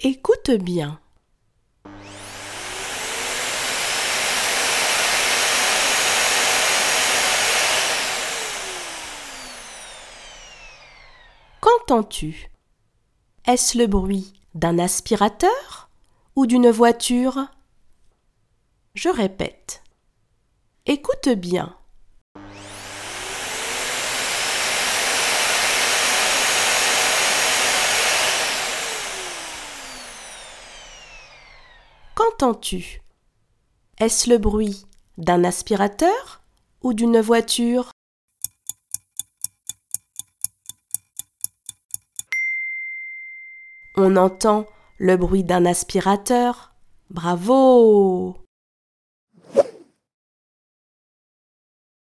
Écoute bien. Qu'entends-tu? Est-ce le bruit d'un aspirateur ou d'une voiture? Je répète. Écoute bien. Qu'entends-tu? Est-ce le bruit d'un aspirateur ou d'une voiture? On entend le bruit d'un aspirateur. Bravo